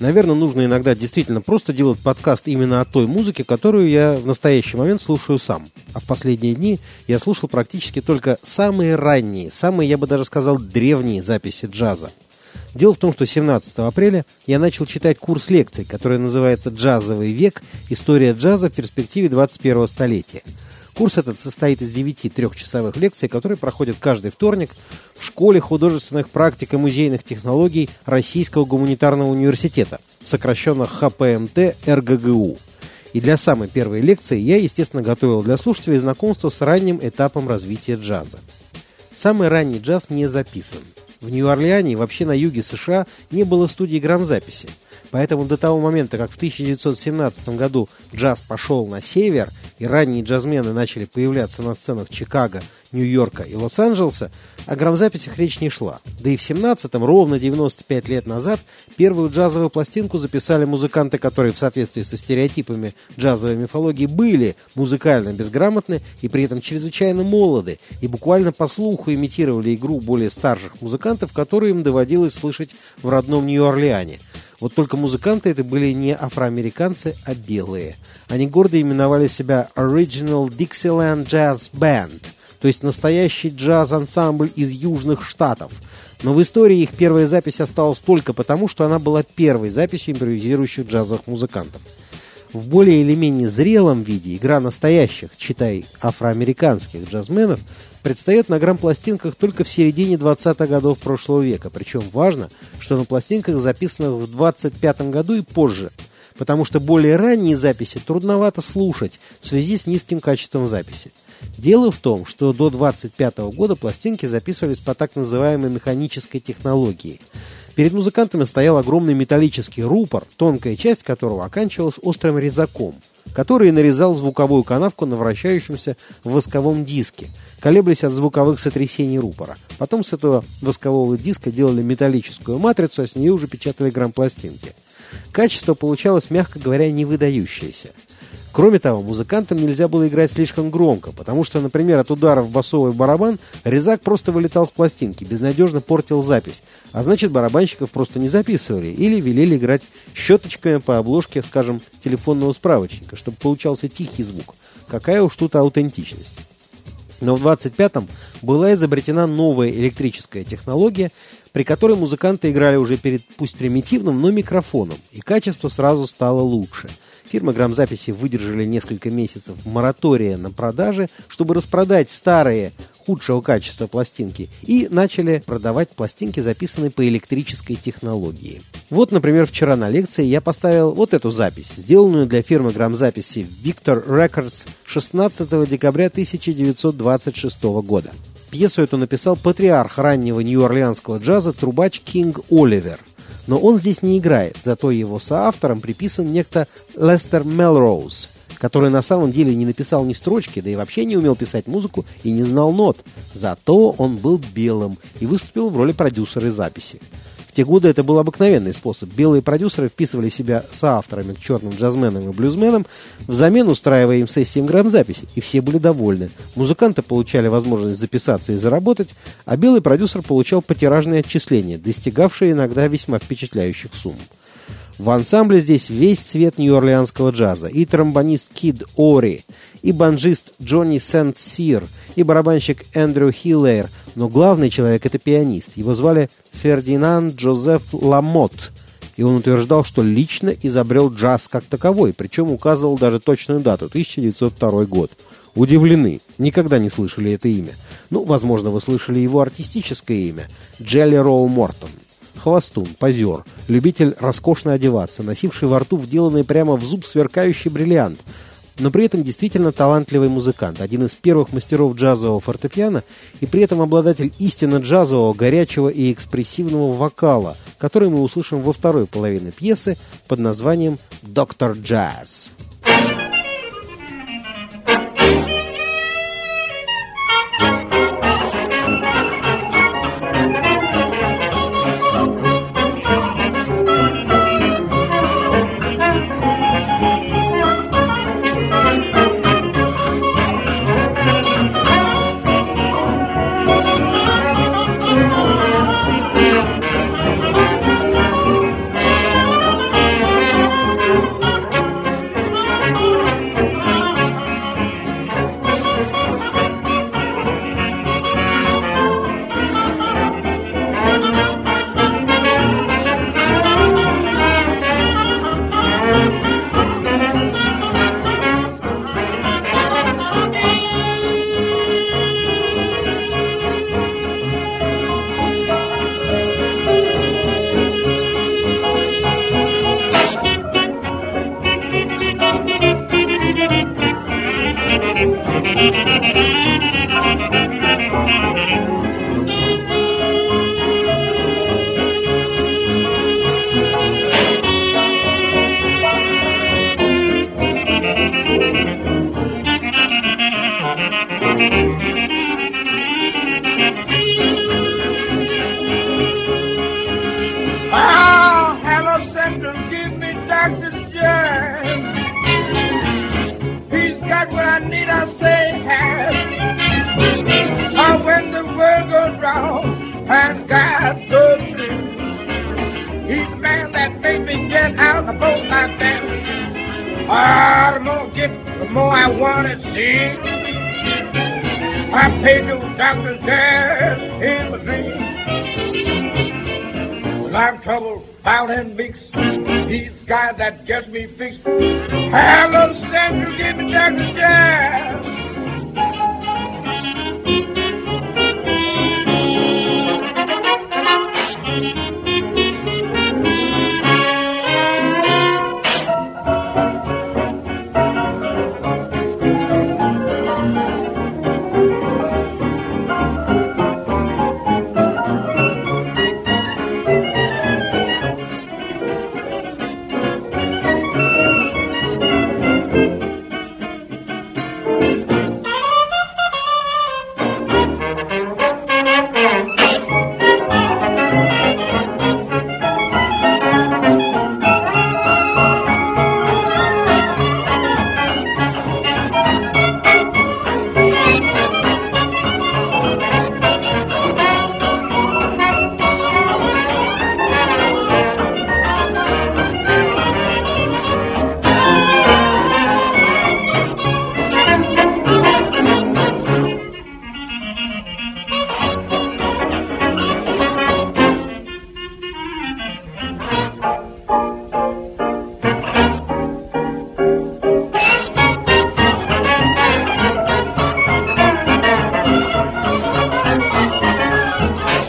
Наверное, нужно иногда действительно просто делать подкаст именно о той музыке, которую я в настоящий момент слушаю сам. А в последние дни я слушал практически только самые ранние, самые, я бы даже сказал, древние записи джаза. Дело в том, что 17 апреля я начал читать курс лекций, который называется «Джазовый век. История джаза в перспективе 21 столетия». Курс этот состоит из 9 трехчасовых лекций, которые проходят каждый вторник в Школе художественных практик и музейных технологий Российского гуманитарного университета, сокращенно ХПМТ РГГУ. И для самой первой лекции я, естественно, готовил для слушателей знакомство с ранним этапом развития джаза. Самый ранний джаз не записан. В Нью-Орлеане и вообще на юге США не было студии грамзаписи. Поэтому до того момента, как в 1917 году джаз пошел на север, и ранние джазмены начали появляться на сценах Чикаго, Нью-Йорка и Лос-Анджелеса, о грамзаписях речь не шла. Да и в 17-м, ровно 95 лет назад, первую джазовую пластинку записали музыканты, которые в соответствии со стереотипами джазовой мифологии были музыкально безграмотны и при этом чрезвычайно молоды, и буквально по слуху имитировали игру более старших музыкантов, которые им доводилось слышать в родном Нью-Орлеане – вот только музыканты это были не афроамериканцы, а белые. Они гордо именовали себя Original Dixieland Jazz Band, то есть настоящий джаз-ансамбль из Южных Штатов. Но в истории их первая запись осталась только потому, что она была первой записью импровизирующих джазовых музыкантов. В более или менее зрелом виде игра настоящих, читай, афроамериканских джазменов, предстает на грамм-пластинках только в середине 20-х годов прошлого века. Причем важно, что на пластинках, записанных в 25 году и позже, потому что более ранние записи трудновато слушать в связи с низким качеством записи. Дело в том, что до 25 года пластинки записывались по так называемой механической технологии – Перед музыкантами стоял огромный металлический рупор, тонкая часть которого оканчивалась острым резаком, который нарезал звуковую канавку на вращающемся восковом диске, колеблясь от звуковых сотрясений рупора. Потом с этого воскового диска делали металлическую матрицу, а с нее уже печатали грамм-пластинки. Качество получалось, мягко говоря, не выдающееся. Кроме того, музыкантам нельзя было играть слишком громко, потому что, например, от удара в басовый барабан резак просто вылетал с пластинки, безнадежно портил запись, а значит барабанщиков просто не записывали или велели играть щеточками по обложке, скажем, телефонного справочника, чтобы получался тихий звук. Какая уж тут аутентичность. Но в 25-м была изобретена новая электрическая технология, при которой музыканты играли уже перед пусть примитивным, но микрофоном, и качество сразу стало лучше – Фирмы грамзаписи выдержали несколько месяцев моратория на продажи, чтобы распродать старые худшего качества пластинки и начали продавать пластинки, записанные по электрической технологии. Вот, например, вчера на лекции я поставил вот эту запись, сделанную для фирмы грамзаписи Victor Records 16 декабря 1926 года. Пьесу эту написал патриарх раннего нью-орлеанского джаза трубач Кинг Оливер – но он здесь не играет, зато его соавтором приписан некто Лестер Мелроуз, который на самом деле не написал ни строчки, да и вообще не умел писать музыку и не знал нот. Зато он был белым и выступил в роли продюсера записи те годы это был обыкновенный способ. Белые продюсеры вписывали себя соавторами к черным джазменам и блюзменам, взамен устраивая им сессии грамзаписи, и все были довольны. Музыканты получали возможность записаться и заработать, а белый продюсер получал потиражные отчисления, достигавшие иногда весьма впечатляющих сумм. В ансамбле здесь весь цвет нью-орлеанского джаза. И тромбонист Кид Ори, и банджист Джонни Сент-Сир, и барабанщик Эндрю Хиллер. Но главный человек — это пианист. Его звали Фердинанд Джозеф Ламот. И он утверждал, что лично изобрел джаз как таковой, причем указывал даже точную дату — 1902 год. Удивлены. Никогда не слышали это имя. Ну, возможно, вы слышали его артистическое имя — Джелли Роу Мортон. Хвостун, позер, любитель роскошно одеваться, носивший во рту вделанный прямо в зуб сверкающий бриллиант, но при этом действительно талантливый музыкант, один из первых мастеров джазового фортепиано и при этом обладатель истинно джазового, горячего и экспрессивного вокала, который мы услышим во второй половине пьесы под названием «Доктор Джаз». Out of boat like that. Ah, the more I get, the more I want to see. I paid those doctors cash in my dream. When I'm trouble, foul and mixed, these guys that gets me fixed. Hello, Central, give me Dr. Jazz.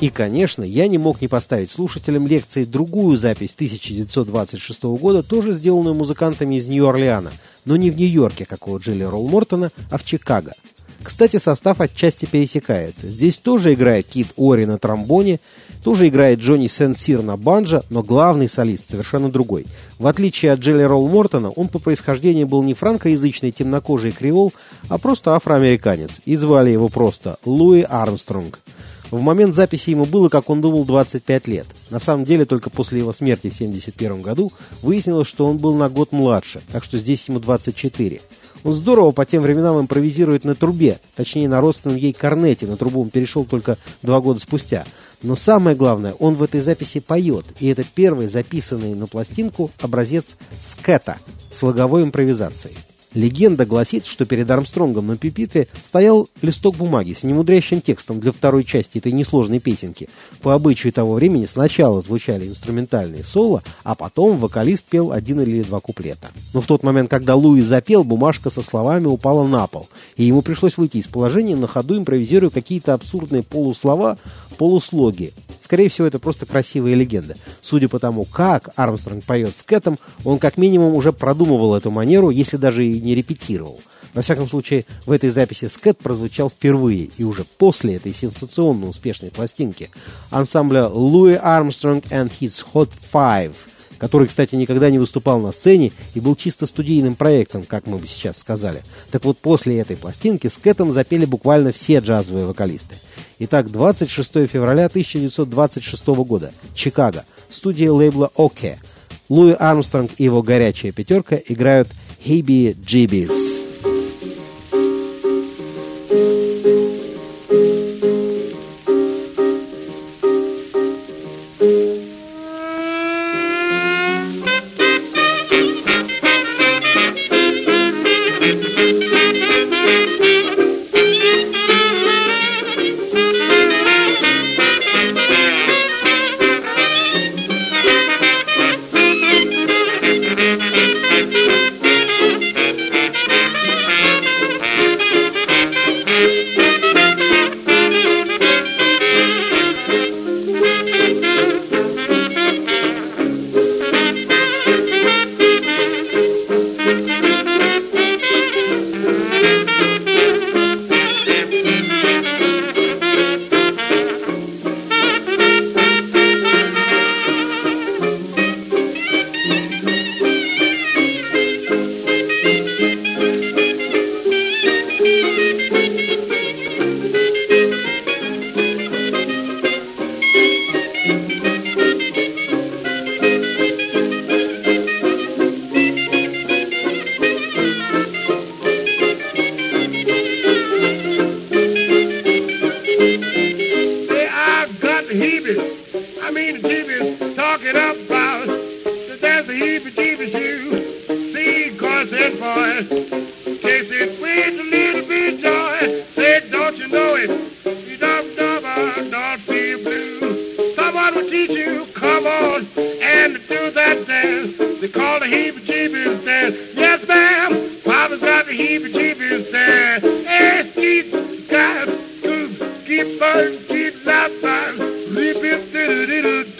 И, конечно, я не мог не поставить слушателям лекции другую запись 1926 года, тоже сделанную музыкантами из Нью-Орлеана, но не в Нью-Йорке, как у Джилли Ролл Мортона, а в Чикаго. Кстати, состав отчасти пересекается. Здесь тоже играет Кит Ори на тромбоне, тоже играет Джонни Сенсир на банджо, но главный солист совершенно другой. В отличие от Джилли Ролл Мортона, он по происхождению был не франкоязычный темнокожий креол, а просто афроамериканец, и звали его просто Луи Армстронг. В момент записи ему было, как он думал, 25 лет. На самом деле, только после его смерти в 1971 году выяснилось, что он был на год младше, так что здесь ему 24. Он здорово по тем временам импровизирует на трубе, точнее на родственном ей корнете, на трубу он перешел только два года спустя. Но самое главное, он в этой записи поет, и это первый записанный на пластинку образец скета с логовой импровизацией. Легенда гласит, что перед Армстронгом на пипитре стоял листок бумаги с немудрящим текстом для второй части этой несложной песенки. По обычаю того времени сначала звучали инструментальные соло, а потом вокалист пел один или два куплета. Но в тот момент, когда Луи запел, бумажка со словами упала на пол, и ему пришлось выйти из положения, на ходу импровизируя какие-то абсурдные полуслова, полуслоги. Скорее всего, это просто красивая легенда. Судя по тому, как Армстронг поет с Кэтом, он как минимум уже продумывал эту манеру, если даже и не репетировал. Во всяком случае, в этой записи скет прозвучал впервые и уже после этой сенсационно успешной пластинки ансамбля Louis Armstrong and His Hot Five, который, кстати, никогда не выступал на сцене и был чисто студийным проектом, как мы бы сейчас сказали. Так вот, после этой пластинки с запели буквально все джазовые вокалисты. Итак, 26 февраля 1926 года, Чикаго, студия лейбла «Оке». Луи Армстронг и его горячая пятерка играют «Хиби Джибис». the heebie-jeebies you see, cause that boy takes it way to little bit joy. Say, don't you know it? You don't, don't, don't be blue. Someone will teach you, come on, and do that dance. They call the heebie-jeebies dance. Yes, ma'am, Papa's got the heebie-jeebies dance. Hey, keep, guys, keep, keep, keep, keep, keep, keep, keep, keep, keep, keep,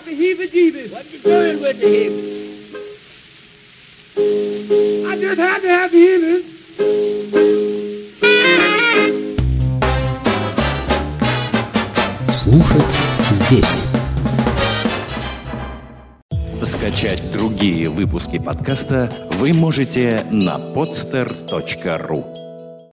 Got the heebie-jeebies. What you doing with the heebie? I just had to have the heebie. Слушать здесь. Скачать другие выпуски подкаста вы можете на podster.ru